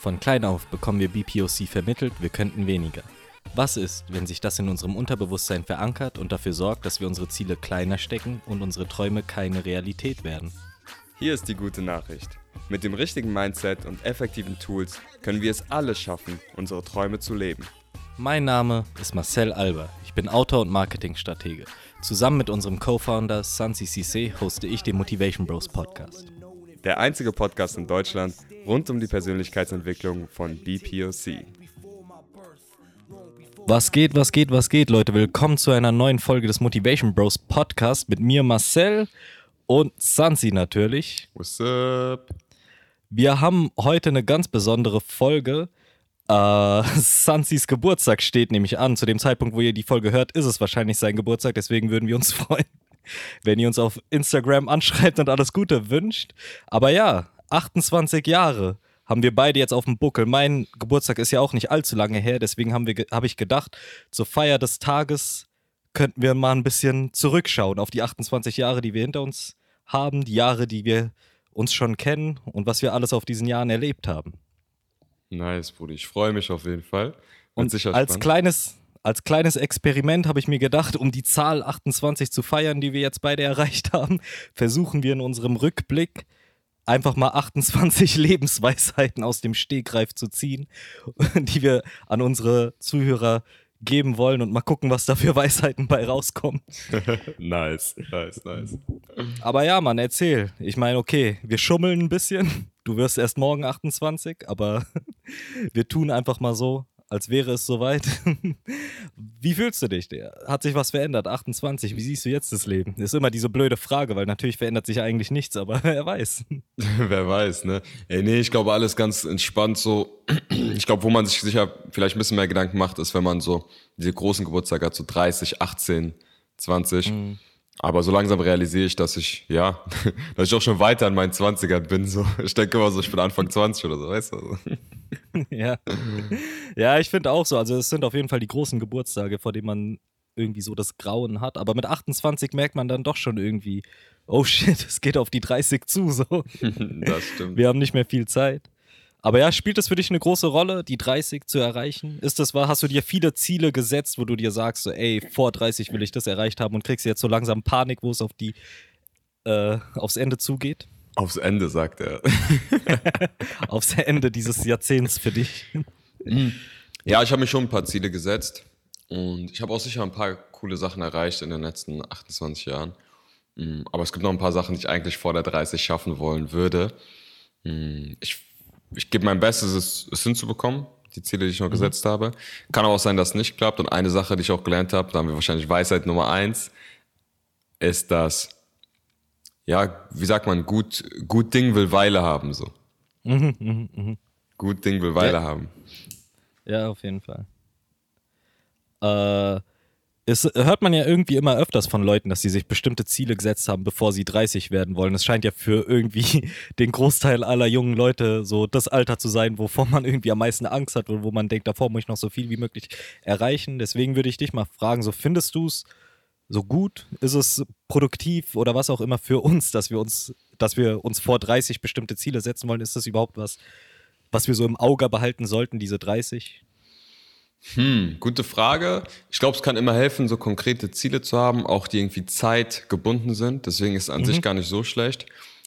Von klein auf bekommen wir BPOC vermittelt, wir könnten weniger. Was ist, wenn sich das in unserem Unterbewusstsein verankert und dafür sorgt, dass wir unsere Ziele kleiner stecken und unsere Träume keine Realität werden? Hier ist die gute Nachricht. Mit dem richtigen Mindset und effektiven Tools können wir es alle schaffen, unsere Träume zu leben. Mein Name ist Marcel Alber. Ich bin Autor und Marketingstratege. Zusammen mit unserem Co-Founder Sansi Cisse hoste ich den Motivation Bros Podcast. Der einzige Podcast in Deutschland rund um die Persönlichkeitsentwicklung von BPOC. Was geht, was geht, was geht, Leute? Willkommen zu einer neuen Folge des Motivation Bros Podcast mit mir, Marcel und Sansi natürlich. What's up? Wir haben heute eine ganz besondere Folge. Äh, Sansis Geburtstag steht nämlich an. Zu dem Zeitpunkt, wo ihr die Folge hört, ist es wahrscheinlich sein Geburtstag. Deswegen würden wir uns freuen, wenn ihr uns auf Instagram anschreibt und alles Gute wünscht. Aber ja, 28 Jahre haben wir beide jetzt auf dem Buckel. Mein Geburtstag ist ja auch nicht allzu lange her, deswegen habe hab ich gedacht, zur Feier des Tages könnten wir mal ein bisschen zurückschauen auf die 28 Jahre, die wir hinter uns haben, die Jahre, die wir uns schon kennen und was wir alles auf diesen Jahren erlebt haben. Nice, Bruder. Ich freue mich auf jeden Fall. Und als kleines, als kleines Experiment habe ich mir gedacht, um die Zahl 28 zu feiern, die wir jetzt beide erreicht haben, versuchen wir in unserem Rückblick einfach mal 28 Lebensweisheiten aus dem Stegreif zu ziehen, die wir an unsere Zuhörer geben wollen und mal gucken, was da für Weisheiten bei rauskommen. nice, nice, nice. Aber ja, Mann, erzähl. Ich meine, okay, wir schummeln ein bisschen. Du wirst erst morgen 28, aber wir tun einfach mal so, als wäre es soweit. Wie fühlst du dich? Hat sich was verändert? 28, wie siehst du jetzt das Leben? Das ist immer diese blöde Frage, weil natürlich verändert sich eigentlich nichts, aber wer weiß. wer weiß, ne? Ey, nee, ich glaube, alles ganz entspannt so. Ich glaube, wo man sich sicher vielleicht ein bisschen mehr Gedanken macht, ist, wenn man so diese großen Geburtstage hat, so 30, 18, 20. Mhm. Aber so langsam realisiere ich, dass ich, ja, dass ich auch schon weiter in meinen 20ern bin. So. Ich denke immer so, ich bin Anfang 20 oder so, weißt du? ja. Ja, ich finde auch so. Also, es sind auf jeden Fall die großen Geburtstage, vor denen man irgendwie so das Grauen hat. Aber mit 28 merkt man dann doch schon irgendwie, oh shit, es geht auf die 30 zu. So. das stimmt. Wir haben nicht mehr viel Zeit. Aber ja, spielt es für dich eine große Rolle, die 30 zu erreichen? Ist das wahr? Hast du dir viele Ziele gesetzt, wo du dir sagst, so, ey, vor 30 will ich das erreicht haben und kriegst jetzt so langsam Panik, wo es auf die, äh, aufs Ende zugeht? Aufs Ende, sagt er. aufs Ende dieses Jahrzehnts für dich. Ja, ich habe mir schon ein paar Ziele gesetzt und ich habe auch sicher ein paar coole Sachen erreicht in den letzten 28 Jahren. Mm, aber es gibt noch ein paar Sachen, die ich eigentlich vor der 30 schaffen wollen würde. Mm, ich ich gebe mein Bestes, es, es hinzubekommen, die Ziele, die ich noch mhm. gesetzt habe. Kann aber auch sein, dass es nicht klappt. Und eine Sache, die ich auch gelernt habe, da haben wir wahrscheinlich Weisheit Nummer eins, ist, dass, ja, wie sagt man, gut, gut Ding will Weile haben, so. Mhm, mh, mh. Gut Ding will Weile ja. haben. Ja, auf jeden Fall. Äh, es hört man ja irgendwie immer öfters von Leuten, dass sie sich bestimmte Ziele gesetzt haben, bevor sie 30 werden wollen. Es scheint ja für irgendwie den Großteil aller jungen Leute so das Alter zu sein, wovor man irgendwie am meisten Angst hat und wo man denkt, davor muss ich noch so viel wie möglich erreichen. Deswegen würde ich dich mal fragen, so findest du es so gut? Ist es produktiv oder was auch immer für uns, dass wir uns, dass wir uns vor 30 bestimmte Ziele setzen wollen? Ist das überhaupt was, was wir so im Auge behalten sollten, diese 30? Hm, gute Frage. Ich glaube, es kann immer helfen, so konkrete Ziele zu haben, auch die irgendwie zeitgebunden sind. Deswegen ist es an mhm. sich gar nicht so schlecht.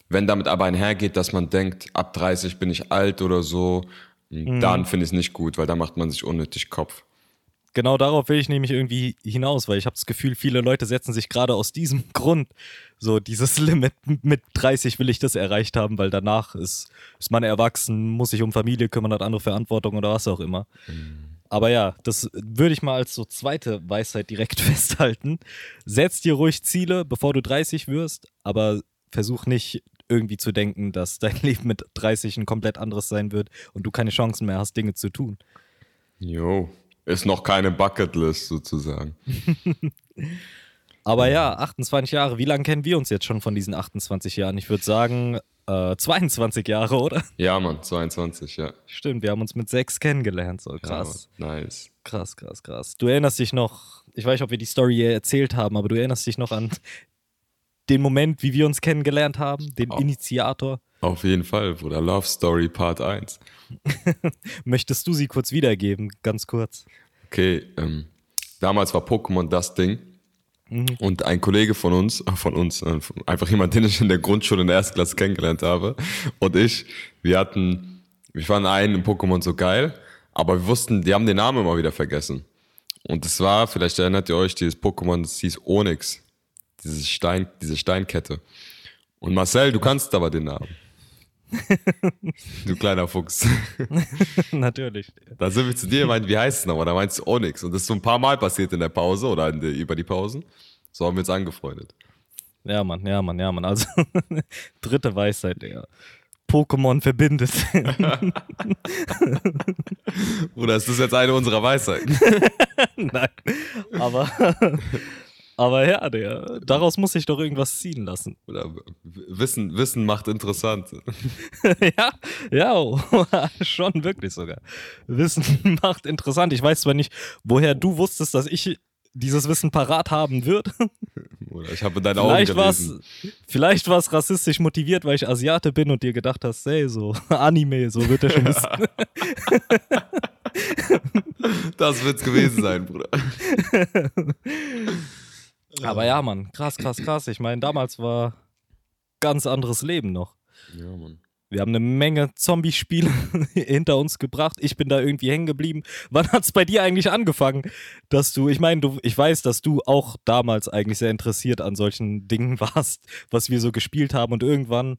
Wenn damit aber einhergeht, dass man denkt, ab 30 bin ich alt oder so, hm, mhm. dann finde ich es nicht gut, weil da macht man sich unnötig Kopf. Genau darauf will ich nämlich irgendwie hinaus, weil ich habe das Gefühl, viele Leute setzen sich gerade aus diesem Grund so dieses Limit mit 30 will ich das erreicht haben, weil danach ist, ist man erwachsen, muss sich um Familie kümmern, hat andere Verantwortung oder was auch immer. Mhm. Aber ja, das würde ich mal als so zweite Weisheit direkt festhalten. Setz dir ruhig Ziele, bevor du 30 wirst, aber versuch nicht irgendwie zu denken, dass dein Leben mit 30 ein komplett anderes sein wird und du keine Chancen mehr hast, Dinge zu tun. Jo, ist noch keine Bucketlist sozusagen. aber ja, 28 Jahre, wie lange kennen wir uns jetzt schon von diesen 28 Jahren? Ich würde sagen, äh, 22 Jahre, oder? Ja, Mann, 22, ja. Stimmt, wir haben uns mit sechs kennengelernt, so krass. Ja, nice. Krass, krass, krass. Du erinnerst dich noch, ich weiß nicht, ob wir die Story erzählt haben, aber du erinnerst dich noch an den Moment, wie wir uns kennengelernt haben, den Oh. Initiator. Auf jeden Fall, Bruder. Love Story Part 1. Möchtest du sie kurz wiedergeben, ganz kurz? Okay, ähm, damals war Pokémon das Ding. Und ein Kollege von uns, von uns, äh, einfach jemand, den ich in der Grundschule in der ersten Klasse kennengelernt habe, und ich, wir hatten, wir fanden einen in Pokémon so geil, aber wir wussten, die haben den Namen immer wieder vergessen. Und es war, vielleicht erinnert ihr euch, dieses Pokémon, das hieß Onyx. Diese, Stein, diese Steinkette. Und Marcel, du kannst aber den Namen. du kleiner Fuchs. Natürlich. Da sind wir zu dir, meint, wie heißt es nochmal? Da meinst du Onyx. Und das ist so ein paar Mal passiert in der Pause oder der, über die Pausen. So haben wir uns angefreundet. Ja, Mann, ja, Mann, ja, Mann. Also, dritte Weisheit, Digga. Pokémon verbindet. Oder ist das jetzt eine unserer Weisheiten? Nein. Aber, aber ja, Digga, daraus muss ich doch irgendwas ziehen lassen. Oder Wissen, Wissen macht interessant. ja, ja, schon wirklich sogar. Wissen macht interessant. Ich weiß zwar nicht, woher du wusstest, dass ich dieses Wissen parat haben würde. Oder ich habe in deinen Augen Vielleicht war es gelesen. vielleicht war's rassistisch motiviert, weil ich Asiate bin und dir gedacht hast, hey, so Anime, so wird er schon wissen. Das wird's gewesen sein, Bruder. Aber ja, Mann, krass, krass, krass. Ich meine, damals war ganz anderes Leben noch. Ja, Mann. Wir haben eine Menge Zombie-Spiele hinter uns gebracht. Ich bin da irgendwie hängen geblieben. Wann hat es bei dir eigentlich angefangen, dass du, ich meine, du, ich weiß, dass du auch damals eigentlich sehr interessiert an solchen Dingen warst, was wir so gespielt haben. Und irgendwann,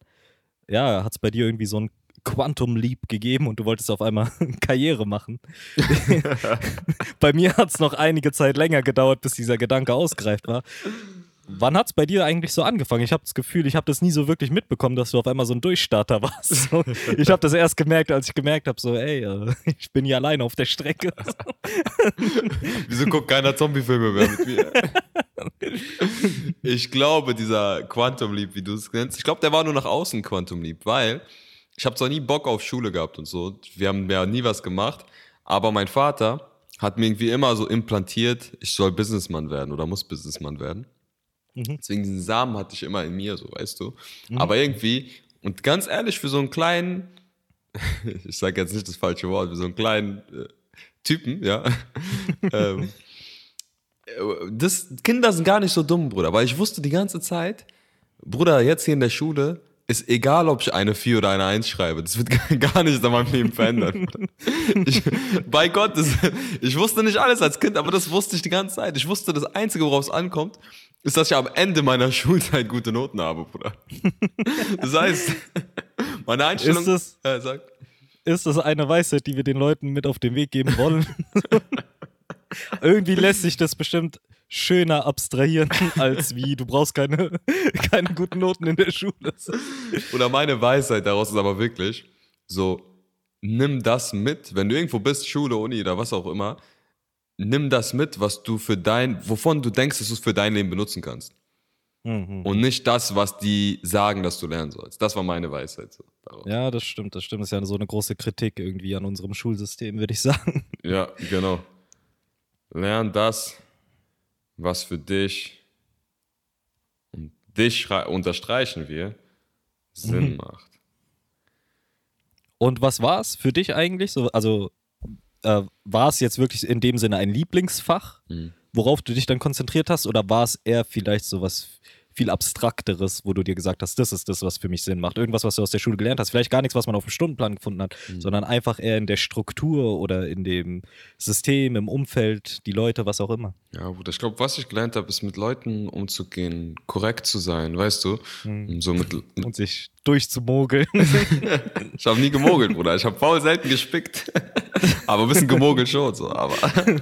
ja, hat es bei dir irgendwie so ein Quantum Leap gegeben und du wolltest auf einmal Karriere machen. bei mir hat es noch einige Zeit länger gedauert, bis dieser Gedanke ausgereift war. Wann hat es bei dir eigentlich so angefangen? Ich habe das Gefühl, ich habe das nie so wirklich mitbekommen, dass du auf einmal so ein Durchstarter warst. So, ich habe das erst gemerkt, als ich gemerkt habe, so, ey, äh, ich bin hier alleine auf der Strecke. Wieso guckt keiner Zombie-Filme mehr mit mir? Ich glaube, dieser Quantum Leap, wie du es nennst, ich glaube, der war nur nach außen Quantum Leap, weil ich habe zwar nie Bock auf Schule gehabt und so, wir haben ja nie was gemacht, aber mein Vater hat mir irgendwie immer so implantiert, ich soll Businessman werden oder muss Businessman werden. Deswegen diesen Samen hatte ich immer in mir, so weißt du. Aber irgendwie, und ganz ehrlich, für so einen kleinen, ich sage jetzt nicht das falsche Wort, für so einen kleinen äh, Typen, ja, ähm, das, Kinder sind gar nicht so dumm, Bruder, weil ich wusste die ganze Zeit, Bruder, jetzt hier in der Schule, ist egal, ob ich eine 4 oder eine 1 schreibe. Das wird gar nichts an meinem Leben verändern. Ich, bei Gott, das, ich wusste nicht alles als Kind, aber das wusste ich die ganze Zeit. Ich wusste, das Einzige, worauf es ankommt, ist, dass ich am Ende meiner Schulzeit gute Noten habe, Bruder. Das heißt, meine Einstellung... Ist das- Ja, sag. Ist das eine Weisheit, die wir den Leuten mit auf den Weg geben wollen? Irgendwie lässt sich das bestimmt schöner abstrahieren, als wie du brauchst keine, keine guten Noten in der Schule. Oder meine Weisheit daraus ist aber wirklich so, nimm das mit, wenn du irgendwo bist, Schule, Uni oder was auch immer, nimm das mit, was du für dein, wovon du denkst, dass du es für dein Leben benutzen kannst. Und nicht das, was die sagen, dass du lernen sollst. Das war meine Weisheit. So, daraus. Ja, das stimmt, das stimmt. Das ist ja so eine große Kritik irgendwie an unserem Schulsystem, würde ich sagen. ja, genau. Lern das, was für dich und dich unterstreichen wir, Sinn macht. Und was war es für dich eigentlich? So, also äh, war es jetzt wirklich in dem Sinne ein Lieblingsfach, worauf du dich dann konzentriert hast, oder war es eher vielleicht so was viel abstrakteres, wo du dir gesagt hast, das ist das, was für mich Sinn macht. Irgendwas, was du aus der Schule gelernt hast. Vielleicht gar nichts, was man auf dem Stundenplan gefunden hat, sondern einfach eher in der Struktur oder in dem System, im Umfeld, die Leute, was auch immer. Ja, Bruder, ich glaube, was ich gelernt habe, ist mit Leuten umzugehen, korrekt zu sein, weißt du? So mit, Und sich durchzumogeln. ich habe nie gemogelt, Bruder. Ich habe faul selten gespickt. aber ein bisschen gemogelt schon. So. Aber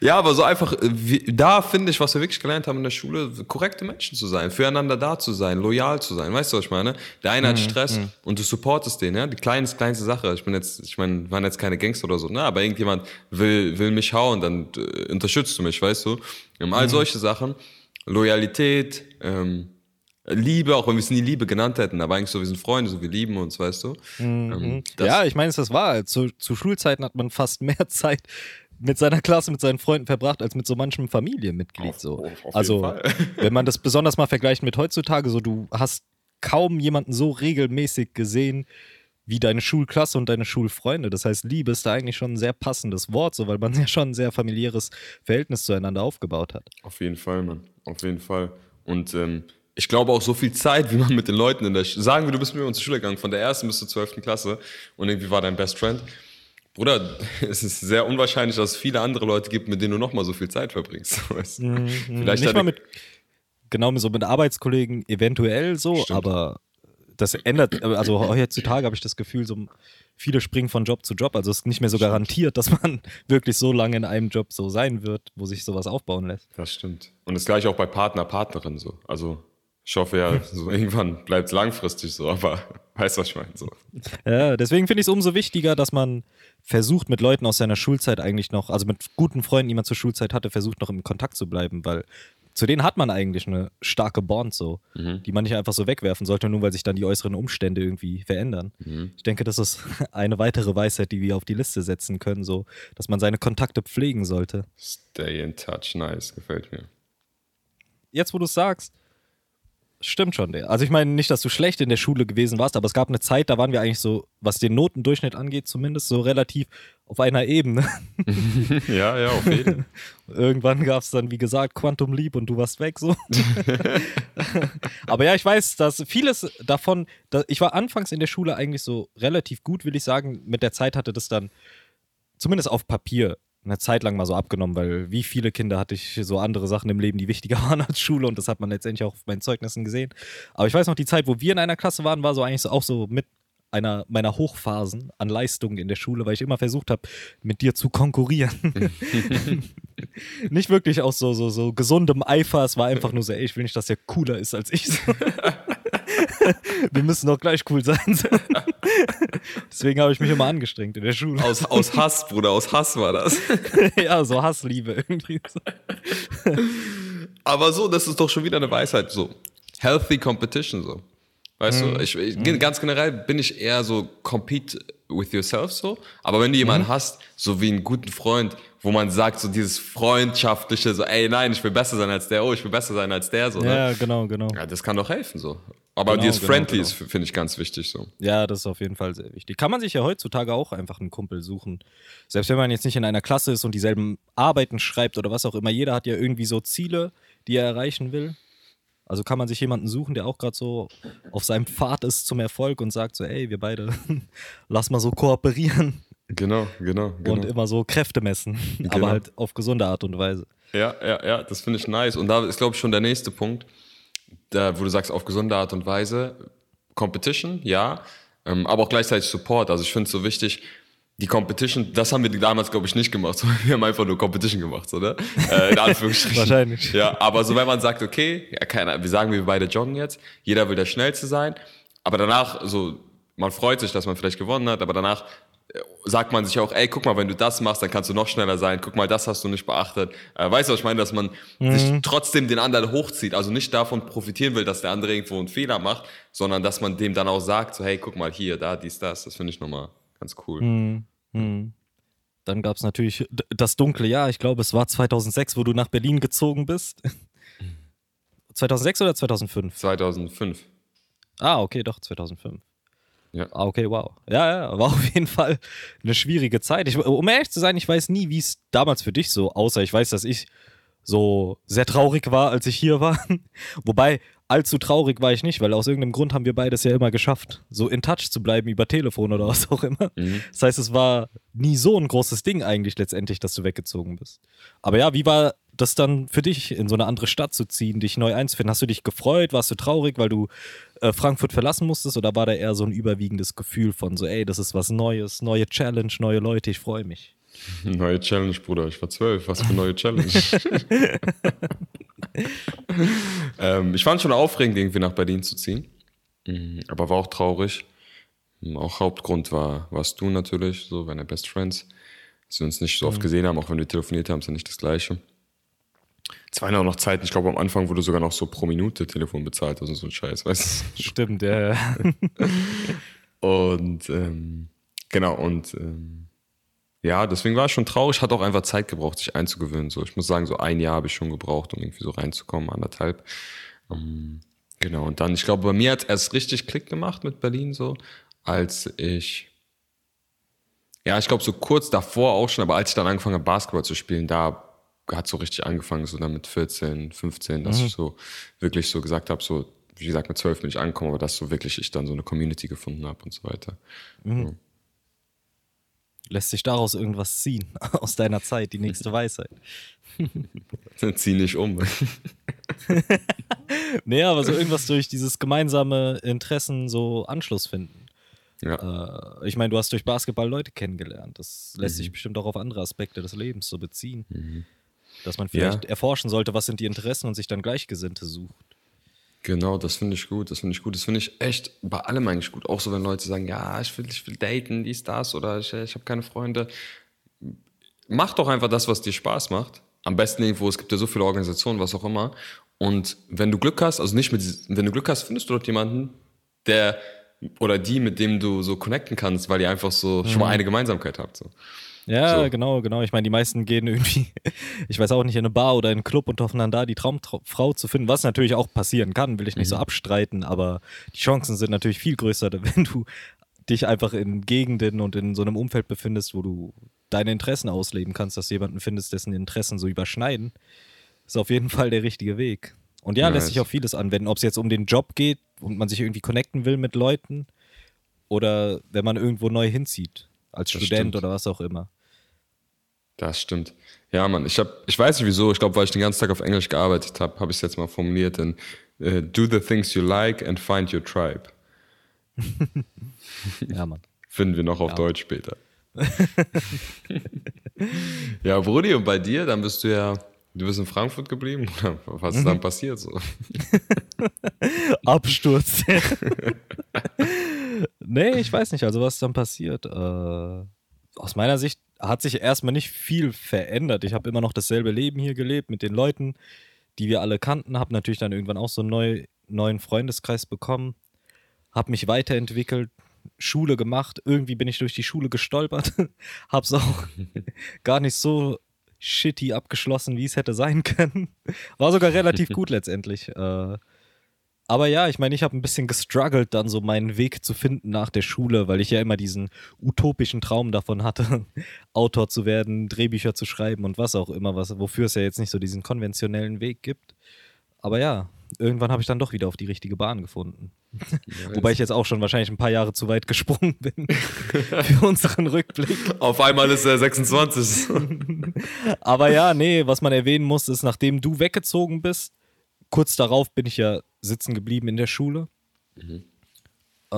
ja, aber so einfach, äh, da finde ich, was wir wirklich gelernt haben in der Schule, korrekte Menschen zu sein, füreinander da zu sein, loyal zu sein. Weißt du, was ich meine? Der eine hat Stress und du supportest den, ja? Die kleinste, kleinste Sache. Ich bin jetzt, ich meine, waren jetzt keine Gangster oder so, ne? aber irgendjemand will, will mich hauen, dann äh, unterstützt du mich, weißt du? Ähm, all solche Sachen. Loyalität, ähm, Liebe, auch wenn wir es nie Liebe genannt hätten, aber eigentlich so, wir sind Freunde, so wir lieben uns, weißt du? Ähm, das- ja, ich meine, es das war. Zu, zu Schulzeiten hat man fast mehr Zeit mit seiner Klasse, mit seinen Freunden verbracht, als mit so manchem Familienmitglied. Auf- so. auf- auf also, wenn man das besonders mal vergleicht mit heutzutage, so du hast kaum jemanden so regelmäßig gesehen wie deine Schulklasse und deine Schulfreunde. Das heißt, Liebe ist da eigentlich schon ein sehr passendes Wort, so, weil man ja schon ein sehr familiäres Verhältnis zueinander aufgebaut hat. Auf jeden Fall, Mann. Auf jeden Fall. Und ähm, ich glaube auch so viel Zeit, wie man mit den Leuten in der Sch Sagen wir, du bist mit mir zur Schule gegangen, von der ersten bis zur zwölften Klasse und irgendwie war dein Best Friend. Bruder, es ist sehr unwahrscheinlich, dass es viele andere Leute gibt, mit denen du nochmal so viel Zeit verbringst. Weißt? Vielleicht Mhm, Nicht hat mal mit, genau, so mit Arbeitskollegen eventuell so, Stimmt. aber das ändert, also heutzutage habe ich das Gefühl, so viele springen von Job zu Job, also es ist nicht mehr so garantiert, dass man wirklich so lange in einem Job so sein wird, wo sich sowas aufbauen lässt. Das stimmt. Und das gleiche auch bei Partner, Partnerin so. Also ich hoffe ja, so irgendwann bleibt es langfristig so, aber weißt du, was ich meine? So. Ja, deswegen finde ich es umso wichtiger, dass man versucht, mit Leuten aus seiner Schulzeit eigentlich noch, also mit guten Freunden, die man zur Schulzeit hatte, versucht noch im Kontakt zu bleiben, weil zu denen hat man eigentlich eine starke Bond so, die man nicht einfach so wegwerfen sollte, nur weil sich dann die äußeren Umstände irgendwie verändern. Ich denke, das ist eine weitere Weisheit, die wir auf die Liste setzen können, so, dass man seine Kontakte pflegen sollte. Stay in touch, nice, gefällt mir. Jetzt, wo du es sagst, stimmt schon. Der. Also ich meine nicht, dass du schlecht in der Schule gewesen warst, aber es gab eine Zeit, da waren wir eigentlich so, was den Notendurchschnitt angeht, zumindest so relativ auf einer Ebene. Ja, ja, auf jeden Fall. Irgendwann gab es dann, wie gesagt, Quantum Leap und du warst weg so. aber ja, ich weiß, dass vieles davon, da, ich war anfangs in der Schule eigentlich so relativ gut, will ich sagen. Mit der Zeit hatte das dann, zumindest auf Papier, eine Zeit lang mal so abgenommen, weil wie viele Kinder hatte ich so andere Sachen im Leben, die wichtiger waren als Schule und das hat man letztendlich auch auf meinen Zeugnissen gesehen. Aber ich weiß noch, die Zeit, wo wir in einer Klasse waren, war so eigentlich so, auch so mit einer meiner Hochphasen an Leistungen in der Schule, weil ich immer versucht habe, mit dir zu konkurrieren. nicht wirklich aus so, so, so gesundem Eifer, es war einfach nur so, ey, ich will nicht, dass der cooler ist als ich. Wir müssen doch gleich cool sein. Deswegen habe ich mich immer angestrengt in der Schule. Aus, aus Hass, Bruder, aus Hass war das. ja, so Hassliebe irgendwie. Aber so, das ist doch schon wieder eine Weisheit, so. Healthy Competition, so. Weißt du, ich, ich, ganz generell bin ich eher so compete with yourself so. Aber wenn du jemanden hast, so wie einen guten Freund, wo man sagt, so dieses freundschaftliche, so, ey, nein, ich will besser sein als der, oh, ich will besser sein als der, so, ne? Ja, genau, genau. Ja, das kann doch helfen, so. Aber Genau, dieses genau, Friendly genau. ist, finde ich, ganz wichtig, so. Ja, das ist auf jeden Fall sehr wichtig. Kann man sich ja heutzutage auch einfach einen Kumpel suchen. Selbst wenn man jetzt nicht in einer Klasse ist und dieselben Arbeiten schreibt oder was auch immer. Jeder hat ja irgendwie so Ziele, die er erreichen will. Also kann man sich jemanden suchen, der auch gerade so auf seinem Pfad ist zum Erfolg und sagt so, ey, wir beide, lass mal so kooperieren Genau, genau, genau. und immer so Kräfte messen. Genau. Aber halt auf gesunde Art und Weise. Ja, ja, ja, das finde ich nice. Und da ist, glaube ich, schon der nächste Punkt, da, wo du sagst, auf gesunde Art und Weise, Competition, ja, ähm, aber auch gleichzeitig Support. Also ich finde es so wichtig, die Competition, das haben wir damals, glaube ich, nicht gemacht, sondern wir haben einfach nur Competition gemacht, oder? Äh, in Anführungsstrichen. Wahrscheinlich. Ja, aber so wenn man sagt, okay, ja, keine, wir sagen, wir beide joggen jetzt, jeder will der Schnellste sein, aber danach, so, man freut sich, dass man vielleicht gewonnen hat, aber danach sagt man sich auch, ey, guck mal, wenn du das machst, dann kannst du noch schneller sein. Guck mal, das hast du nicht beachtet. Äh, weißt du, was ich meine? Dass man sich trotzdem den anderen hochzieht. Also nicht davon profitieren will, dass der andere irgendwo einen Fehler macht, sondern dass man dem dann auch sagt, so, hey, guck mal hier, da, dies, das. Das finde ich nochmal ganz cool. Hm. Dann gab es natürlich das dunkle Jahr. Ich glaube, es war 2006, wo du nach Berlin gezogen bist. 2006 oder 2005? 2005. Ah, okay, doch, 2005. Ja. Ah, okay, wow. Ja, ja, war auf jeden Fall eine schwierige Zeit. Ich, um ehrlich zu sein, ich weiß nie, wie es damals für dich so aussah. Ich weiß, dass ich so sehr traurig war, als ich hier war. Wobei, allzu traurig war ich nicht, weil aus irgendeinem Grund haben wir beides ja immer geschafft, so in Touch zu bleiben über Telefon oder was auch immer. Das heißt, es war nie so ein großes Ding eigentlich letztendlich, dass du weggezogen bist. Aber ja, wie war das dann für dich, in so eine andere Stadt zu ziehen, dich neu einzufinden? Hast du dich gefreut? Warst du traurig, weil du äh, Frankfurt verlassen musstest? Oder war da eher so ein überwiegendes Gefühl von so, ey, das ist was Neues, neue Challenge, neue Leute, ich freue mich? Neue Challenge, Bruder. Ich war zwölf. Was für eine neue Challenge. ähm, ich fand schon aufregend, irgendwie nach Berlin zu ziehen. Mhm, Aber war auch traurig. Mhm, Auch Hauptgrund war, warst du natürlich, so, meine Best Friends. Dass wir uns nicht so oft gesehen haben, auch wenn wir telefoniert haben, ist ja nicht das Gleiche. Es waren auch noch Zeiten, ich glaube, am Anfang wurde sogar noch so pro Minute Telefon bezahlt, also so ein Scheiß, weißt du? Stimmt, ja. ja. Und ähm, genau, und ähm, ja, deswegen war ich schon traurig, hat auch einfach Zeit gebraucht, sich einzugewöhnen. So, ich muss sagen, so ein Jahr habe ich schon gebraucht, um irgendwie so reinzukommen, anderthalb. Ähm, genau, und dann, ich glaube, bei mir hat es erst richtig Klick gemacht mit Berlin, so, als ich, ja, ich glaube, so kurz davor auch schon, aber als ich dann angefangen habe, Basketball zu spielen, da hat so richtig angefangen, so dann mit 14, 15, dass Mhm. ich so wirklich so gesagt habe, so, wie gesagt, mit 12 bin ich angekommen, aber dass so wirklich ich dann so eine Community gefunden habe und so weiter. Lässt sich daraus irgendwas ziehen aus deiner Zeit, die nächste Weisheit? Zieh nicht um. Nee, aber so irgendwas durch dieses gemeinsame Interessen so Anschluss finden. ja. Äh, ich meine, du hast durch Basketball Leute kennengelernt. Das lässt Mhm. sich bestimmt auch auf andere Aspekte des Lebens so beziehen. Dass man vielleicht erforschen sollte, was sind die Interessen und sich dann Gleichgesinnte sucht. Genau, das finde ich gut, das finde ich gut. Das finde ich echt bei allem eigentlich gut. Auch so, wenn Leute sagen, ja, ich will, ich will daten, dies, das oder ich, ich habe keine Freunde. Mach doch einfach das, was dir Spaß macht. Am besten irgendwo, es gibt ja so viele Organisationen, was auch immer. Und wenn du Glück hast, also nicht mit, wenn du Glück hast, findest du dort jemanden, der oder die, mit dem du so connecten kannst, weil ihr einfach so schon mal eine Gemeinsamkeit habt. So. Ja, So. genau, genau. Ich meine, die meisten gehen irgendwie, ich weiß auch nicht, in eine Bar oder in einen Club und hoffen dann da die Traumfrau zu finden, was natürlich auch passieren kann, will ich nicht so abstreiten, aber die Chancen sind natürlich viel größer, wenn du dich einfach in Gegenden und in so einem Umfeld befindest, wo du deine Interessen ausleben kannst, dass du jemanden findest, dessen Interessen so überschneiden, ist auf jeden Fall der richtige Weg. Und ja, lässt Nice. sich auf vieles anwenden, ob es jetzt um den Job geht und man sich irgendwie connecten will mit Leuten oder wenn man irgendwo neu hinzieht, als Das Student stimmt. oder was auch immer. Das stimmt. Ja, Mann, ich, hab, ich weiß nicht wieso, ich glaube, weil ich den ganzen Tag auf Englisch gearbeitet habe, habe ich es jetzt mal formuliert in äh, Do the things you like and find your tribe. Ja, Mann. Finden wir noch auf Deutsch später. ja, Brudi, und bei dir, dann bist du ja, du bist in Frankfurt geblieben? Oder was ist dann passiert so? Absturz. nee, ich weiß nicht, also was dann passiert. Äh, aus meiner Sicht hat sich erstmal nicht viel verändert. Ich habe immer noch dasselbe Leben hier gelebt mit den Leuten, die wir alle kannten. Habe natürlich dann irgendwann auch so einen neu, neuen Freundeskreis bekommen. Habe mich weiterentwickelt, Schule gemacht. Irgendwie bin ich durch die Schule gestolpert. Hab's auch gar nicht so shitty abgeschlossen, wie es hätte sein können. War sogar relativ gut letztendlich. Äh, aber ja, ich meine, ich habe ein bisschen gestruggelt, dann so meinen Weg zu finden nach der Schule, weil ich ja immer diesen utopischen Traum davon hatte, Autor zu werden, Drehbücher zu schreiben und was auch immer, was, wofür es ja jetzt nicht so diesen konventionellen Weg gibt. Aber ja, irgendwann habe ich dann doch wieder auf die richtige Bahn gefunden. Wobei ich jetzt auch schon wahrscheinlich ein paar Jahre zu weit gesprungen bin für unseren Rückblick. Auf einmal ist er 26. Aber ja, nee, was man erwähnen muss, ist, nachdem du weggezogen bist, kurz darauf bin ich ja sitzen geblieben in der Schule. Äh,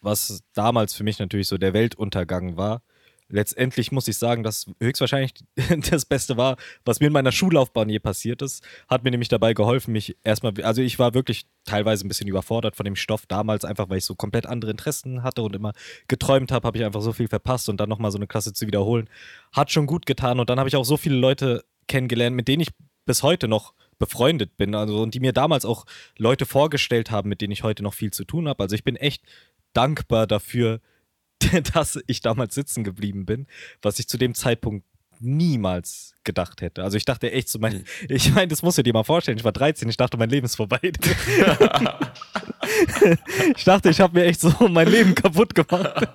was damals für mich natürlich so der Weltuntergang war. Letztendlich muss ich sagen, dass höchstwahrscheinlich das Beste war, was mir in meiner Schullaufbahn je passiert ist. Hat mir nämlich dabei geholfen, mich erstmal, also ich war wirklich teilweise ein bisschen überfordert von dem Stoff damals, einfach weil ich so komplett andere Interessen hatte und immer geträumt habe, habe ich einfach so viel verpasst und dann nochmal so eine Klasse zu wiederholen. Hat schon gut getan und dann habe ich auch so viele Leute kennengelernt, mit denen ich bis heute noch befreundet bin. Also und die mir damals auch Leute vorgestellt haben, mit denen ich heute noch viel zu tun habe. Also ich bin echt dankbar dafür, dass ich damals sitzen geblieben bin, was ich zu dem Zeitpunkt niemals gedacht hätte. Also ich dachte echt so, mein, ich meine, das musst du dir mal vorstellen, ich war 13, ich dachte, mein Leben ist vorbei. ich dachte, ich habe mir echt so mein Leben kaputt gemacht.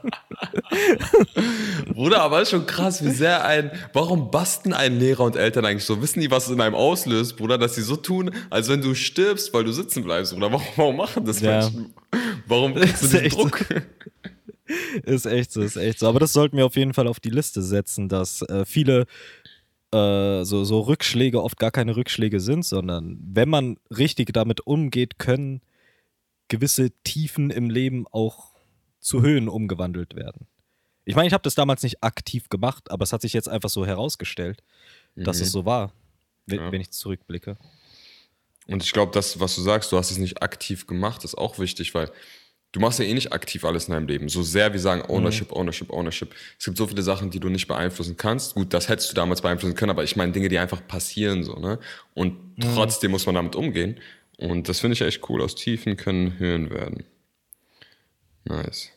Bruder, aber ist schon krass, wie sehr ein. Warum basten ein Lehrer und Eltern eigentlich so? Wissen die, was es in einem auslöst, Bruder, dass sie so tun, als wenn du stirbst, weil du sitzen bleibst, Bruder? Warum, warum machen das Ja. Menschen? Warum kriegst du echt so. Ist echt so, ist echt so. Aber das sollten wir auf jeden Fall auf die Liste setzen, dass äh, viele äh, so, so Rückschläge oft gar keine Rückschläge sind, sondern wenn man richtig damit umgeht, können gewisse Tiefen im Leben auch zu Höhen umgewandelt werden. Ich meine, ich habe das damals nicht aktiv gemacht, aber es hat sich jetzt einfach so herausgestellt, dass es so war, wenn, Ja. wenn ich zurückblicke. Und ich glaube, das, was du sagst, du hast es nicht aktiv gemacht, ist auch wichtig, weil du machst ja eh nicht aktiv alles in deinem Leben. So sehr wir sagen Ownership, Ownership, Ownership. Es gibt so viele Sachen, die du nicht beeinflussen kannst. Gut, das hättest du damals beeinflussen können, aber ich meine Dinge, die einfach passieren so, ne? Und trotzdem muss man damit umgehen. Und das finde ich echt cool. Aus Tiefen können Höhen werden. Nice.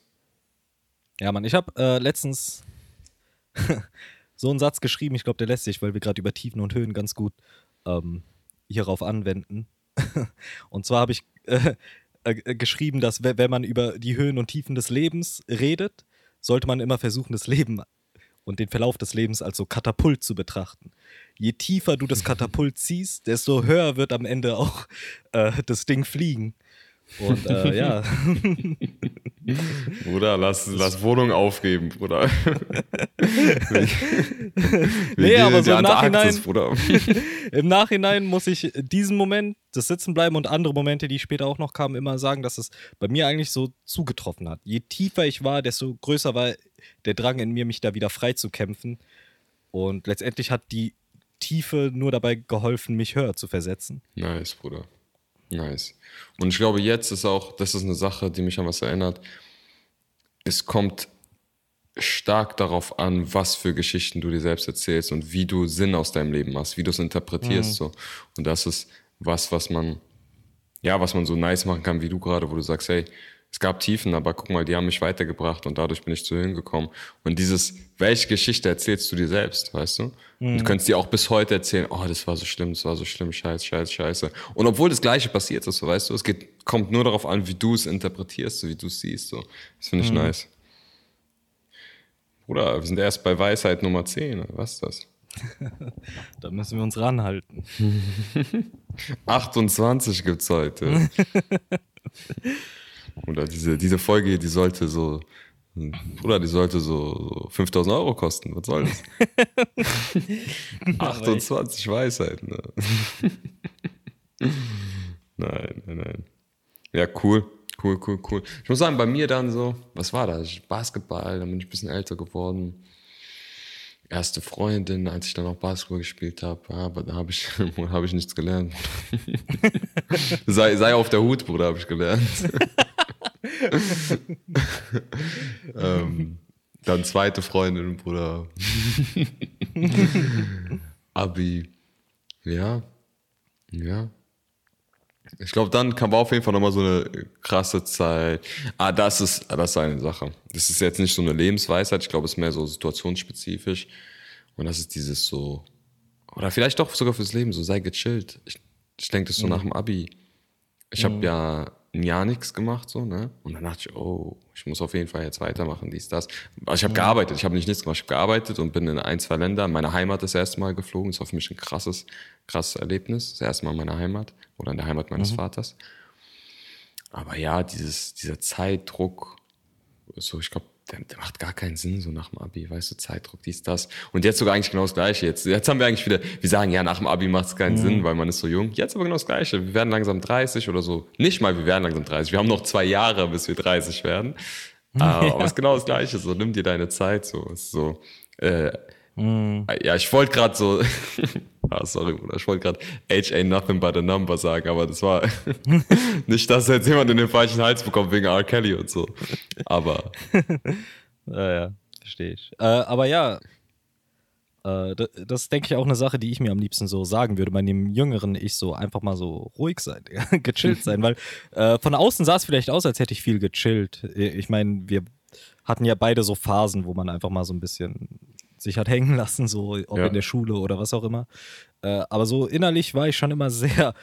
Ja, Mann, ich habe äh, letztens so einen Satz geschrieben, ich glaube, der lässt sich, weil wir gerade über Tiefen und Höhen ganz gut ähm, hierauf anwenden. und zwar habe ich äh, äh, geschrieben, dass wenn man über die Höhen und Tiefen des Lebens redet, sollte man immer versuchen, das Leben und den Verlauf des Lebens als so Katapult zu betrachten. Je tiefer du das Katapult ziehst, desto höher wird am Ende auch äh, das Ding fliegen. Und äh, ja. Bruder, lass, lass Wohnung aufgeben, Bruder. nee, aber so im Nachhinein, im Nachhinein muss ich diesen Moment, das Sitzenbleiben und andere Momente, die später auch noch kamen, immer sagen, dass es bei mir eigentlich so zugetroffen hat. Je tiefer ich war, desto größer war der Drang in mir, mich da wieder frei zu kämpfen. Und letztendlich hat die Tiefe nur dabei geholfen, mich höher zu versetzen. Nice, Bruder. Nice. Und ich glaube, jetzt ist auch, das ist eine Sache, die mich an was erinnert. Es kommt stark darauf an, was für Geschichten du dir selbst erzählst und wie du Sinn aus deinem Leben machst, wie du es interpretierst. Mhm. So. Und das ist was, was man, ja, was man so nice machen kann, wie du gerade, wo du sagst, hey, es gab Tiefen, aber guck mal, die haben mich weitergebracht und dadurch bin ich zu Höhen gekommen. Und dieses, welche Geschichte erzählst du dir selbst, weißt du? Mhm. Du könntest dir auch bis heute erzählen, oh, das war so schlimm, das war so schlimm, scheiße, scheiße, scheiße. Und obwohl das Gleiche passiert ist, so, weißt du, es geht, kommt nur darauf an, wie du es interpretierst, so wie du es siehst, so. Das finde ich mhm. nice. Bruder, wir sind erst bei Weisheit Nummer 10, was ist das? da müssen wir uns ranhalten. 28 gibt's heute. Oder diese, diese Folge, die sollte so, oder die sollte so 5000 Euro kosten. Was soll das? 28 Weisheiten. Ne? nein, nein, nein. Ja, cool. Cool, cool, cool. Ich muss sagen, bei mir dann so, was war das? Basketball, dann bin ich ein bisschen älter geworden. Erste Freundin, als ich dann auch Basketball gespielt habe, aber da habe ich, hab ich nichts gelernt. sei, sei auf der Hut, Bruder, habe ich gelernt. Ähm, dann zweite Freundin, Bruder. Abi. Ja. Ja. Ich glaube, dann kam auf jeden Fall nochmal so eine krasse Zeit. Ah, das ist, das ist eine Sache. Das ist jetzt nicht so eine Lebensweisheit. Ich glaube, es ist mehr so situationsspezifisch. Und das ist dieses so, oder vielleicht doch sogar fürs Leben, so sei gechillt. Ich, ich denke das so mhm. nach dem Abi. Ich habe mhm. ja ein Jahr nichts gemacht, so, ne? Und dann dachte ich, oh, ich muss auf jeden Fall jetzt weitermachen, dies, das. Also ich habe gearbeitet, ich habe nicht nichts gemacht, ich habe gearbeitet und bin in ein, zwei Länder. Meine Heimat das erste Mal geflogen, das war für mich ein krasses, krasses Erlebnis. Das erste Mal in meiner Heimat oder in der Heimat meines mhm. Vaters. Aber ja, dieses, dieser Zeitdruck, so, ich glaube, der, der, macht gar keinen Sinn, so nach dem Abi, weißt du, Zeitdruck, dies, das. Und jetzt sogar eigentlich genau das Gleiche. Jetzt, jetzt haben wir eigentlich wieder, wir sagen, ja, nach dem Abi macht es keinen mhm. Sinn, weil man ist so jung. Jetzt aber genau das Gleiche. Wir werden langsam 30 oder so. Nicht mal, wir werden langsam 30. Wir haben noch zwei Jahre, bis wir 30 werden. Ja. Aber es ist genau das Gleiche. So, nimm dir deine Zeit, so. Ist so äh, mhm. Ja, ich wollte gerade so, Ah, sorry, Bruder. Ich wollte gerade Age ain't nothing but a number sagen, aber das war nicht, dass jetzt jemand in den falschen Hals bekommt wegen R. Kelly und so. Aber. ja, ja, verstehe ich. Äh, aber ja, äh, das, das denke ich, auch eine Sache, die ich mir am liebsten so sagen würde, bei dem jüngeren Ich so einfach mal so ruhig sein, gechillt sein, weil äh, von außen sah es vielleicht aus, als hätte ich viel gechillt. Ich meine, wir hatten ja beide so Phasen, wo man einfach mal so ein bisschen sich hat hängen lassen, so ob ja. in der Schule oder was auch immer. Äh, aber so innerlich war ich schon immer sehr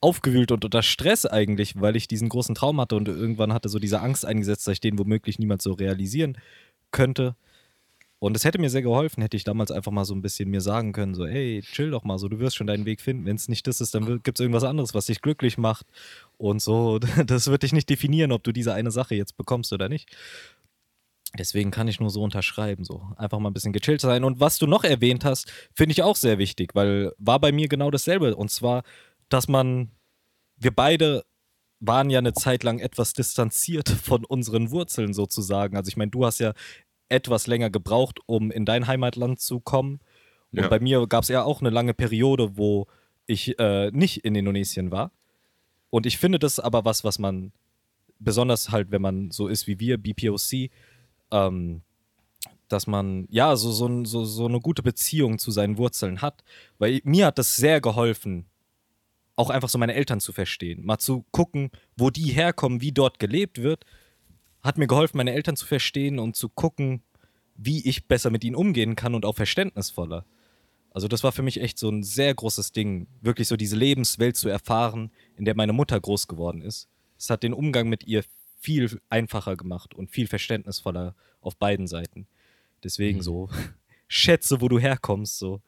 aufgewühlt und unter Stress eigentlich, weil ich diesen großen Traum hatte und irgendwann hatte so diese Angst eingesetzt, dass ich den womöglich niemand so realisieren könnte. Und es hätte mir sehr geholfen, hätte ich damals einfach mal so ein bisschen mir sagen können, so, hey, chill doch mal, so, du wirst schon deinen Weg finden. Wenn es nicht das ist, dann gibt es irgendwas anderes, was dich glücklich macht. Und so, das wird dich nicht definieren, ob du diese eine Sache jetzt bekommst oder nicht. Deswegen kann ich nur so unterschreiben, so einfach mal ein bisschen gechillt sein. Und was du noch erwähnt hast, finde ich auch sehr wichtig, weil war bei mir genau dasselbe. Und zwar, dass man, wir beide waren ja eine Zeit lang etwas distanziert von unseren Wurzeln sozusagen. Also ich meine, du hast ja etwas länger gebraucht, um in dein Heimatland zu kommen. Und ja. bei mir gab es ja auch eine lange Periode, wo ich äh, nicht in Indonesien war. Und ich finde das aber was, was man, besonders halt, wenn man so ist wie wir, BPOC, ähm, dass man ja so, so, so, so eine gute Beziehung zu seinen Wurzeln hat. Weil mir hat das sehr geholfen, auch einfach so meine Eltern zu verstehen. Mal zu gucken, wo die herkommen, wie dort gelebt wird. Hat mir geholfen, meine Eltern zu verstehen und zu gucken, wie ich besser mit ihnen umgehen kann und auch verständnisvoller. Also das war für mich echt so ein sehr großes Ding, wirklich so diese Lebenswelt zu erfahren, in der meine Mutter groß geworden ist. Es hat den Umgang mit ihr viel einfacher gemacht und viel verständnisvoller auf beiden Seiten. Deswegen mhm. so, schätze, wo du herkommst, so.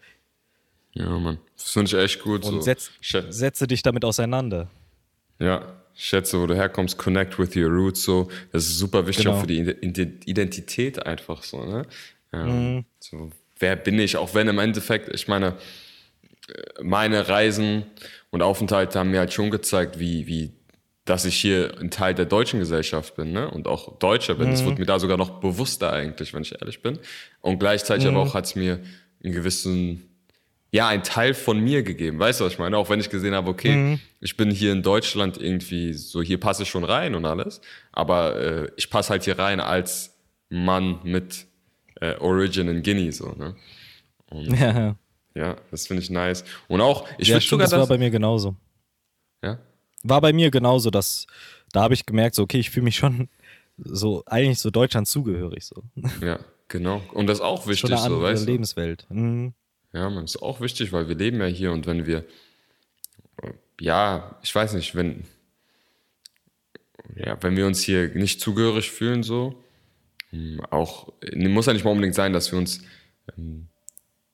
Ja, Mann. Das finde ich echt gut. Und so. setz, setze dich damit auseinander. Ja, schätze, wo du herkommst, connect with your roots, so. Das ist super wichtig genau. auch für die Identität einfach so, ne? Ähm, mhm. so, wer bin ich? Auch wenn im Endeffekt, ich meine, meine Reisen und Aufenthalte haben mir halt schon gezeigt, wie, wie, dass ich hier ein Teil der deutschen Gesellschaft bin, ne? Und auch Deutscher bin. Es mhm. wird mir da sogar noch bewusster eigentlich, wenn ich ehrlich bin. Und gleichzeitig mhm. aber auch hat es mir einen gewissen ja, ein Teil von mir gegeben. Weißt du, was ich meine? Auch wenn ich gesehen habe, okay, mhm. ich bin hier in Deutschland irgendwie so, hier passe ich schon rein und alles. Aber äh, ich passe halt hier rein als Mann mit äh, Origin in Guinea, so, ne? Und, ja. Ja, das finde ich nice. Und auch, ich ja, würde sogar. Das war bei mir genauso. War bei mir genauso, dass da habe ich gemerkt, so, okay, ich fühle mich schon so, eigentlich so Deutschland zugehörig, so. Ja, genau. Und das ist auch wichtig, schon eine andere so, weißt du? Lebenswelt. Mhm. Ja, man ist auch wichtig, weil wir leben ja hier und wenn wir, ja, ich weiß nicht, wenn, ja, wenn wir uns hier nicht zugehörig fühlen, so, hm, auch, muss ja nicht mal unbedingt sein, dass wir uns ähm,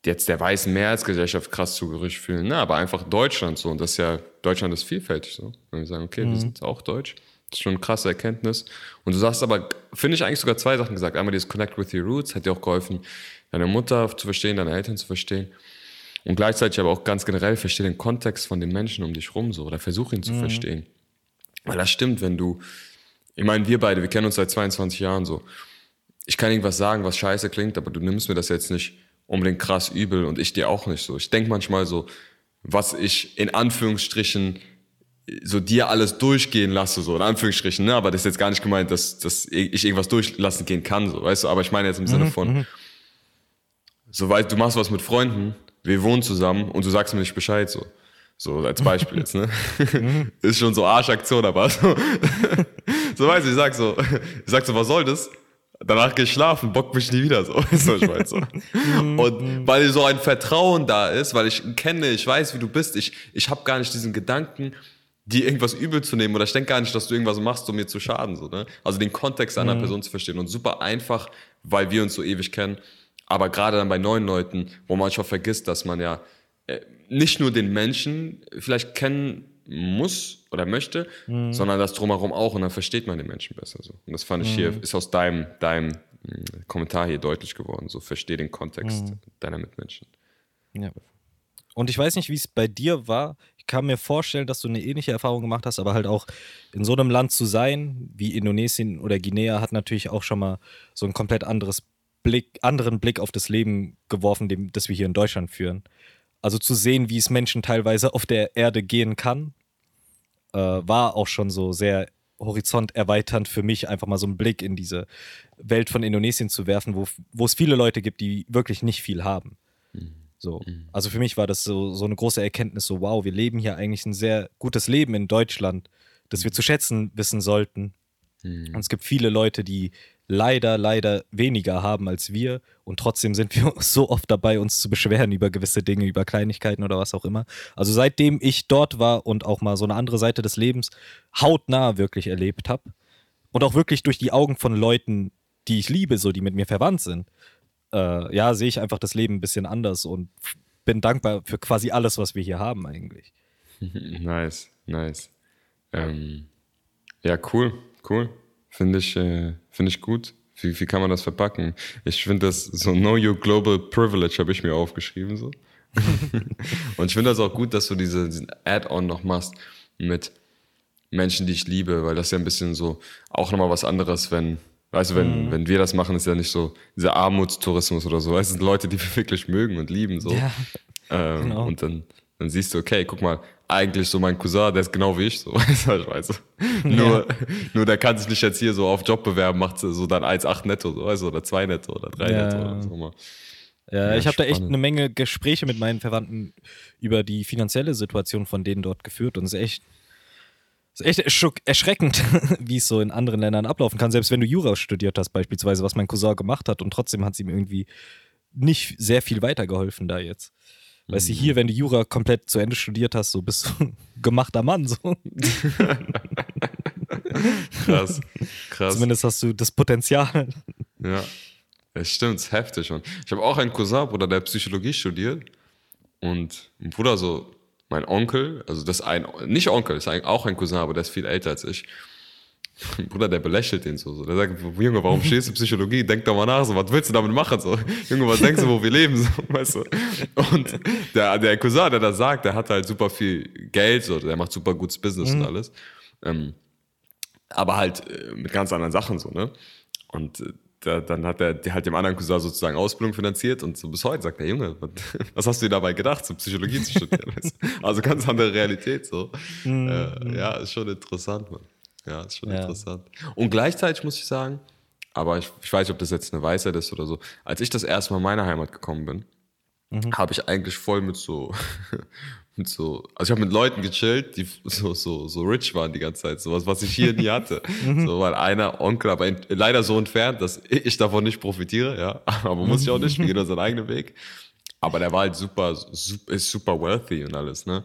jetzt der weißen Mehrheitsgesellschaft krass zugehörig fühlen, ne, aber einfach Deutschland so und das ist ja, Deutschland ist vielfältig so. Wenn wir sagen, okay, mhm. wir sind auch deutsch, das ist schon eine krasse Erkenntnis. Und du sagst aber, finde ich eigentlich sogar zwei Sachen gesagt. Einmal dieses Connect with your Roots hat dir auch geholfen, deine Mutter zu verstehen, deine Eltern zu verstehen. Und gleichzeitig aber auch ganz generell verstehe den Kontext von den Menschen um dich rum so oder versuche ihn zu mhm. verstehen. Weil das stimmt, wenn du, ich meine, wir beide, wir kennen uns seit 22 Jahren so. Ich kann irgendwas sagen, was scheiße klingt, aber du nimmst mir das jetzt nicht unbedingt krass übel und ich dir auch nicht so. Ich denke manchmal so, was ich in Anführungsstrichen so dir alles durchgehen lasse, so in Anführungsstrichen, ne? aber das ist jetzt gar nicht gemeint, dass, dass ich irgendwas durchlassen gehen kann, so, weißt du, aber ich meine jetzt im Sinne mhm, von, mhm soweit du machst was mit Freunden, wir wohnen zusammen und du sagst mir nicht Bescheid so. So als Beispiel jetzt, ne? ist schon so Arschaktion, aber so, so weißt du, ich sag so, ich sag so, was soll das? Danach geh ich schlafen, bock mich nie wieder so. so ich mein, so. Und weil so ein Vertrauen da ist, weil ich kenne, ich weiß, wie du bist, ich, ich habe gar nicht diesen Gedanken, dir irgendwas übel zu nehmen oder ich denke gar nicht, dass du irgendwas machst, um mir zu schaden. So, ne? Also den Kontext einer mhm. Person zu verstehen und super einfach, weil wir uns so ewig kennen, aber gerade dann bei neuen Leuten, wo man manchmal vergisst, dass man ja äh, nicht nur den Menschen vielleicht kennen muss oder möchte, mhm. sondern das drumherum auch und dann versteht man den Menschen besser so. Und das fand ich mhm. hier, ist aus deinem, deinem hm, Kommentar hier deutlich geworden. So, verstehe den Kontext mhm. deiner Mitmenschen. Ja. Und ich weiß nicht, wie es bei dir war. Ich kann mir vorstellen, dass du eine ähnliche Erfahrung gemacht hast, aber halt auch in so einem Land zu sein, wie Indonesien oder Guinea, hat natürlich auch schon mal so ein komplett anderes Blick, anderen Blick auf das Leben geworfen, dem, das wir hier in Deutschland führen. Also zu sehen, wie es Menschen teilweise auf der Erde gehen kann, äh, war auch schon so sehr horizonterweiternd für mich, einfach mal so einen Blick in diese Welt von Indonesien zu werfen, wo, wo es viele Leute gibt, die wirklich nicht viel haben. Mhm. So. Mhm. Also für mich war das so, so eine große Erkenntnis, so wow, wir leben hier eigentlich ein sehr gutes Leben in Deutschland, das wir zu schätzen wissen sollten. Mhm. Und es gibt viele Leute, die leider, leider weniger haben als wir und trotzdem sind wir so oft dabei, uns zu beschweren über gewisse Dinge, über Kleinigkeiten oder was auch immer. Also seitdem ich dort war und auch mal so eine andere Seite des Lebens hautnah wirklich erlebt habe und auch wirklich durch die Augen von Leuten, die ich liebe, so die mit mir verwandt sind, äh, ja, sehe ich einfach das Leben ein bisschen anders und bin dankbar für quasi alles, was wir hier haben eigentlich. Nice, nice. Ähm, ja, cool, cool. Finde ich, äh, find ich gut. Wie, wie kann man das verpacken? Ich finde das so Know Your Global Privilege habe ich mir aufgeschrieben so. und ich finde das auch gut, dass du diese, diesen Add-on noch machst mit Menschen, die ich liebe, weil das ist ja ein bisschen so auch nochmal was anderes, wenn, weißt du, wenn, mhm. wenn wir das machen, ist ja nicht so dieser Armutstourismus oder so. Es sind Leute, die wir wirklich mögen und lieben so. Ja, ähm, genau. Und dann, dann siehst du, okay, guck mal, eigentlich so mein Cousin, der ist genau wie ich, so, weißt du, ich weiß. Nur, ja. nur der kann sich nicht jetzt hier so auf Job bewerben, macht so dann 1,8 netto, so, weißt du, oder 2 netto oder 3 ja. netto oder so mal. Ja, ja, ich habe da echt eine Menge Gespräche mit meinen Verwandten über die finanzielle Situation von denen dort geführt und es ist echt, ist echt erschreckend, wie es so in anderen Ländern ablaufen kann. Selbst wenn du Jura studiert hast, beispielsweise, was mein Cousin gemacht hat, und trotzdem hat es ihm irgendwie nicht sehr viel weitergeholfen da jetzt. Weißt du, hier, wenn du Jura komplett zu Ende studiert hast, so bist du gemachter Mann. So. krass, krass. Zumindest hast du das Potenzial. Ja, es stimmt, es ist heftig. Und ich habe auch einen Cousin, Bruder, der Psychologie studiert. Und ein Bruder, so mein Onkel, also das ist ein, nicht Onkel, ist auch ein Cousin, aber der ist viel älter als ich. Mein Bruder, der belächelt den so, so. Der sagt, Junge, warum stehst du Psychologie? Denk doch mal nach, so, was willst du damit machen? So, Junge, was denkst du, wo wir leben? So, weißt du? Und der, der Cousin, der das sagt, der hat halt super viel Geld, so, der macht super gutes Business mhm. und alles. Ähm, aber halt äh, mit ganz anderen Sachen so, ne? Und äh, da, dann hat er halt dem anderen Cousin sozusagen Ausbildung finanziert und so bis heute sagt der Junge, was hast du dir dabei gedacht, so Psychologie zu studieren? also ganz andere Realität so. Mhm. Äh, ja, ist schon interessant, man. Ja, ist schon ja. interessant. Und gleichzeitig muss ich sagen, aber ich, ich weiß nicht, ob das jetzt eine Weisheit ist oder so, als ich das erste Mal in meine Heimat gekommen bin, mhm. habe ich eigentlich voll mit so, mit so, also ich habe mit Leuten gechillt, die so, so, so rich waren die ganze Zeit, sowas, was ich hier nie hatte. Mhm. so, weil einer Onkel, aber leider so entfernt, dass ich davon nicht profitiere, ja, aber muss ich auch nicht, wir gehen unseren eigenen Weg. Aber der war halt super, super ist super wealthy und alles, ne?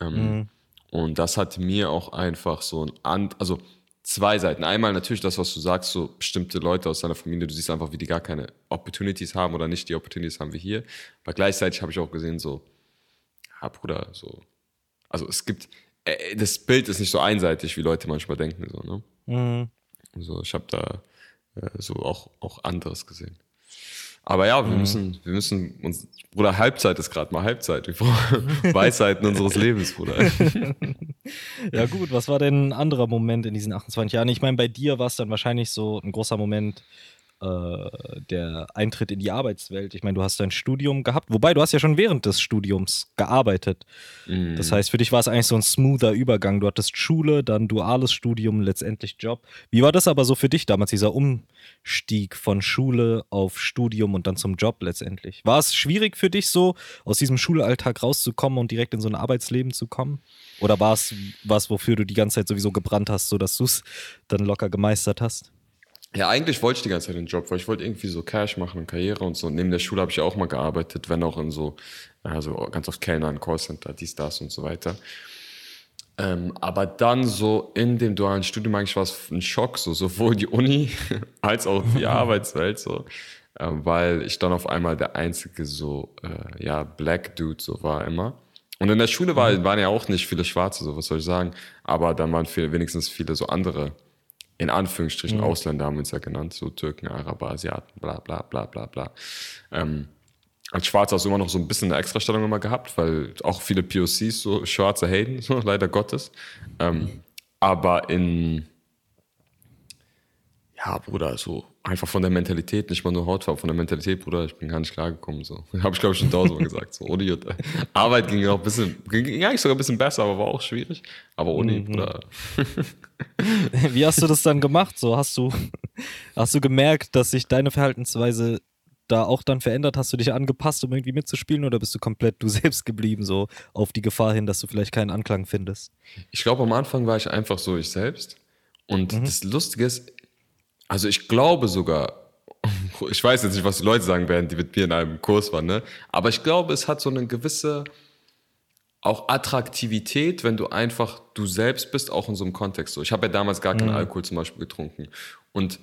Ähm, mhm. Und das hat mir auch einfach so ein, And also zwei Seiten. Einmal natürlich das, was du sagst, so bestimmte Leute aus deiner Familie, du siehst einfach, wie die gar keine Opportunities haben oder nicht die Opportunities haben wie hier. Aber gleichzeitig habe ich auch gesehen, so, ja, Bruder, so. Also es gibt, äh, das Bild ist nicht so einseitig, wie Leute manchmal denken, so, ne? Mhm. Also ich habe da äh, so auch, auch anderes gesehen. Aber ja, wir mhm. müssen, wir müssen uns, Bruder, Halbzeit ist gerade mal Halbzeit. Wir brauchen Weisheiten unseres Lebens, Bruder. ja, gut, was war denn ein anderer Moment in diesen 28 Jahren? Ich meine, bei dir war es dann wahrscheinlich so ein großer Moment, äh, der Eintritt in die Arbeitswelt. Ich meine, du hast dein Studium gehabt, wobei du hast ja schon während des Studiums gearbeitet. Mm. Das heißt, für dich war es eigentlich so ein smoother Übergang. Du hattest Schule, dann duales Studium, letztendlich Job. Wie war das aber so für dich damals, dieser Umstieg von Schule auf Studium und dann zum Job letztendlich? War es schwierig für dich so, aus diesem Schulalltag rauszukommen und direkt in so ein Arbeitsleben zu kommen? Oder war es was, wofür du die ganze Zeit sowieso gebrannt hast, sodass du es dann locker gemeistert hast? Ja, eigentlich wollte ich die ganze Zeit den Job, weil ich wollte irgendwie so Cash machen und Karriere und so. Und neben der Schule habe ich auch mal gearbeitet, wenn auch in so, also ganz oft Kellner, in Callcenter, dies, das und so weiter. Ähm, aber dann so in dem dualen Studium eigentlich war es ein Schock, so sowohl die Uni als auch die Arbeitswelt, so, äh, weil ich dann auf einmal der einzige so, äh, ja, Black Dude so war immer. Und in der Schule war, mhm. waren ja auch nicht viele Schwarze, so was soll ich sagen, aber dann waren viel, wenigstens viele so andere in Anführungsstrichen mhm. Ausländer haben wir uns ja genannt, so Türken, Araber, Asiaten, bla bla bla bla bla. Ähm, als Schwarzer hast du immer noch so ein bisschen eine Extrastellung immer gehabt, weil auch viele POCs so Schwarze haten, so leider Gottes. Ähm, aber in, ja, Bruder, so einfach von der Mentalität, nicht mal nur Hautfarbe, von der Mentalität, Bruder, ich bin gar nicht klargekommen. So. Habe ich, glaube ich, schon tausendmal gesagt. So. Ohne Jutta. Arbeit ging auch ein bisschen, ging eigentlich sogar ein bisschen besser, aber war auch schwierig. Aber ohne, mhm. Bruder. Wie hast du das dann gemacht? So, hast du, hast du gemerkt, dass sich deine Verhaltensweise da auch dann verändert? Hast du dich angepasst, um irgendwie mitzuspielen oder bist du komplett du selbst geblieben, so auf die Gefahr hin, dass du vielleicht keinen Anklang findest? Ich glaube, am Anfang war ich einfach so ich selbst. Und mhm. das Lustige ist, also ich glaube sogar, ich weiß jetzt nicht, was die Leute sagen werden, die mit mir in einem Kurs waren, ne? aber ich glaube, es hat so eine gewisse auch Attraktivität, wenn du einfach du selbst bist, auch in so einem Kontext. So, ich habe ja damals gar keinen mhm. Alkohol zum Beispiel getrunken. Und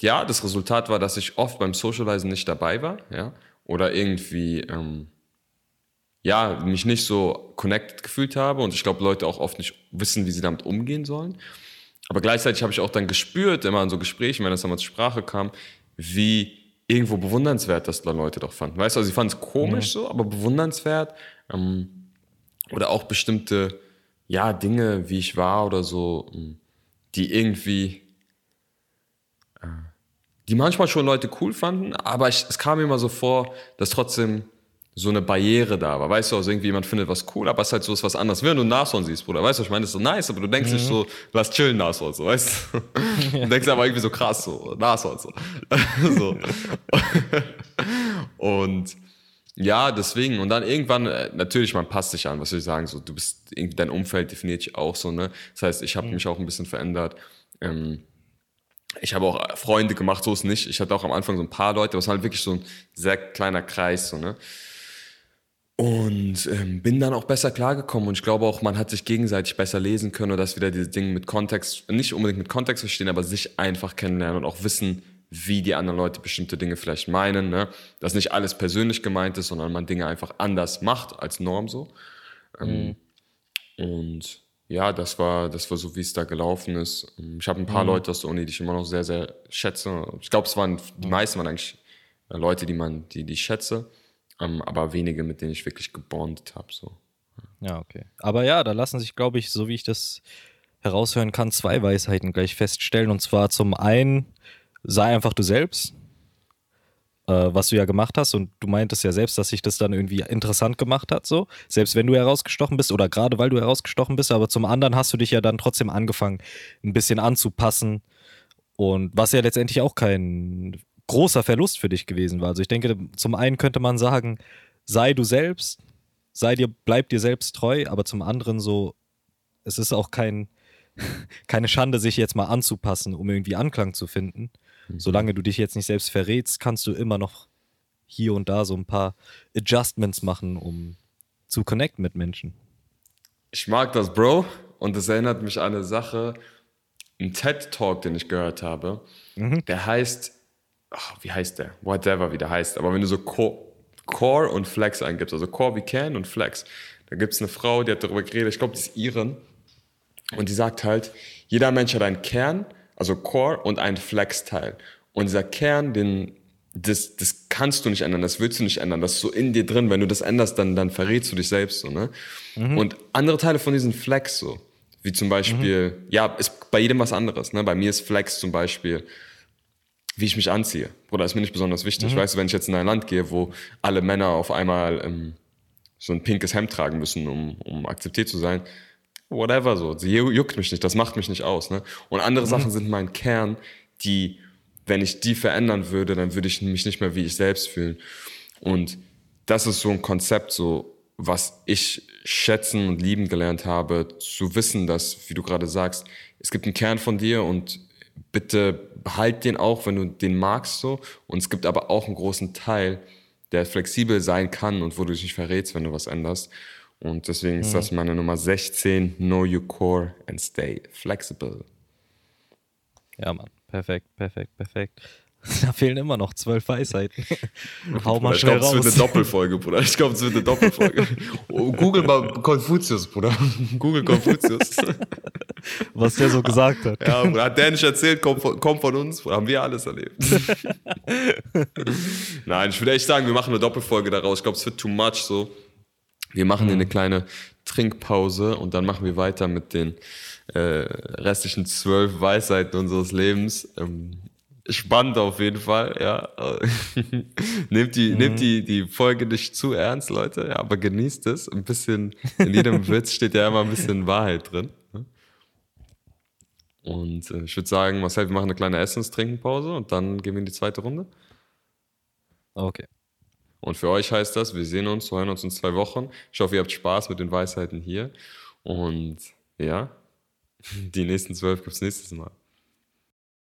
ja, das Resultat war, dass ich oft beim Socializen nicht dabei war, ja, oder irgendwie, ähm, ja, mich nicht so connected gefühlt habe und ich glaube, Leute auch oft nicht wissen, wie sie damit umgehen sollen. Aber gleichzeitig habe ich auch dann gespürt, immer in so Gesprächen, wenn das dann mal zur Sprache kam, wie irgendwo bewundernswert das Leute doch fanden. Weißt du, also sie fanden es komisch mhm. so, aber bewundernswert. Ähm, oder auch bestimmte, ja, Dinge, wie ich war oder so, ähm, die irgendwie, äh, die manchmal schon Leute cool fanden, aber ich, es kam mir immer so vor, dass trotzdem so eine Barriere da war. Weißt du, also irgendwie jemand findet was cool, aber es ist halt so ist was anderes. Wenn du ein Nashorn siehst, Bruder, weißt du, ich meine, das ist so nice, aber du denkst mhm. nicht so, lass chillen Nashorn, so, weißt du? Du denkst aber irgendwie so krass, so, Nashorn, so. so. Und Ja, deswegen. Und dann irgendwann, äh, natürlich, man passt sich an, was soll ich sagen, so, du bist, irgendwie dein Umfeld definiert dich auch so, ne? Das heißt, ich habe mhm. mich auch ein bisschen verändert. Ähm, ich habe auch Freunde gemacht, so ist nicht. Ich hatte auch am Anfang so ein paar Leute, aber es war halt wirklich so ein sehr kleiner Kreis, so, ne? Und ähm, bin dann auch besser klargekommen und ich glaube auch, man hat sich gegenseitig besser lesen können oder dass wieder diese Dinge mit Kontext, nicht unbedingt mit Kontext verstehen, aber sich einfach kennenlernen und auch wissen, wie die anderen Leute bestimmte Dinge vielleicht meinen. Ne? Dass nicht alles persönlich gemeint ist, sondern man Dinge einfach anders macht als Norm so. Ähm, mhm. Und ja, das war, das war so, wie es da gelaufen ist. Ich habe ein paar mhm. Leute aus der Uni, die ich immer noch sehr, sehr schätze. Ich glaube, es waren die meisten waren eigentlich äh, Leute, die man, die, die ich schätze ähm, aber wenige, mit denen ich wirklich gebondet habe. So. Ja, okay. Aber ja, da lassen sich, glaube ich, so wie ich das heraushören kann, zwei Weisheiten gleich feststellen. Und zwar zum einen, sei einfach du selbst, äh, was du ja gemacht hast. Und du meintest ja selbst, dass sich das dann irgendwie interessant gemacht hat, so. Selbst wenn du herausgestochen bist oder gerade weil du herausgestochen bist. Aber zum anderen hast du dich ja dann trotzdem angefangen, ein bisschen anzupassen. Und was ja letztendlich auch kein großer Verlust für dich gewesen war. Also ich denke, zum einen könnte man sagen, sei du selbst, sei dir, bleib dir selbst treu, aber zum anderen so, es ist auch kein, keine Schande, sich jetzt mal anzupassen, um irgendwie Anklang zu finden. Mhm. Solange du dich jetzt nicht selbst verrätst, kannst du immer noch hier und da so ein paar Adjustments machen, um zu connecten mit Menschen. Ich mag das, Bro. Und das erinnert mich an eine Sache, ein TED-Talk, den ich gehört habe. Mhm. Der heißt ach, wie heißt der? Whatever, wie der heißt. Aber wenn du so Core, Core und Flex eingibst, also Core wie Can und Flex, da gibt es eine Frau, die hat darüber geredet, ich glaube, die ist Iren. Und die sagt halt, jeder Mensch hat einen Kern, also Core und einen Flex-Teil. Und dieser Kern, den, das, das kannst du nicht ändern, das willst du nicht ändern, das ist so in dir drin. Wenn du das änderst, dann, dann verrätst du dich selbst so, ne? Mhm. Und andere Teile von diesen Flex so, wie zum Beispiel, mhm. ja, ist bei jedem was anderes, ne? Bei mir ist Flex zum Beispiel, wie ich mich anziehe. Oder ist mir nicht besonders wichtig. Mhm. Weißt du, wenn ich jetzt in ein Land gehe, wo alle Männer auf einmal ähm, so ein pinkes Hemd tragen müssen, um, um akzeptiert zu sein, whatever so. Sie juckt mich nicht, das macht mich nicht aus. Ne? Und andere mhm. Sachen sind mein Kern, die, wenn ich die verändern würde, dann würde ich mich nicht mehr wie ich selbst fühlen. Und das ist so ein Konzept, so was ich schätzen und lieben gelernt habe, zu wissen, dass, wie du gerade sagst, es gibt einen Kern von dir und bitte behalt den auch, wenn du den magst so. Und es gibt aber auch einen großen Teil, der flexibel sein kann und wo du dich nicht verrätst, wenn du was änderst. Und deswegen mhm. ist das meine Nummer 16, Know Your Core and Stay Flexible. Ja, Mann. Perfekt, perfekt, perfekt. Da fehlen immer noch zwölf Weisheiten. Hau mal schnell ich glaube, es wird eine Doppelfolge, Bruder. Ich glaube, es wird eine Doppelfolge. Oh, Google mal Konfuzius, Bruder. Google Konfuzius. Was der so gesagt hat. Ja, Bruder, hat der nicht erzählt, kommt von, kommt von uns, Bruder, haben wir alles erlebt. Nein, ich würde echt sagen, wir machen eine Doppelfolge daraus. Ich glaube, es wird too much so. Wir machen hier eine mhm. kleine Trinkpause und dann machen wir weiter mit den äh, restlichen zwölf Weisheiten unseres Lebens. Ähm, spannend auf jeden Fall, ja. nehmt die, mhm. nehmt die, die Folge nicht zu ernst, Leute, ja, aber genießt es. Ein bisschen, in jedem Witz steht ja immer ein bisschen Wahrheit drin. Ne? Und äh, ich würde sagen, Marcel, wir machen eine kleine Essenstrinkenpause und dann gehen wir in die zweite Runde. Okay. Und für euch heißt das, wir sehen uns, hören uns in zwei Wochen. Ich hoffe, ihr habt Spaß mit den Weisheiten hier. Und ja, die nächsten zwölf gibt es nächstes Mal.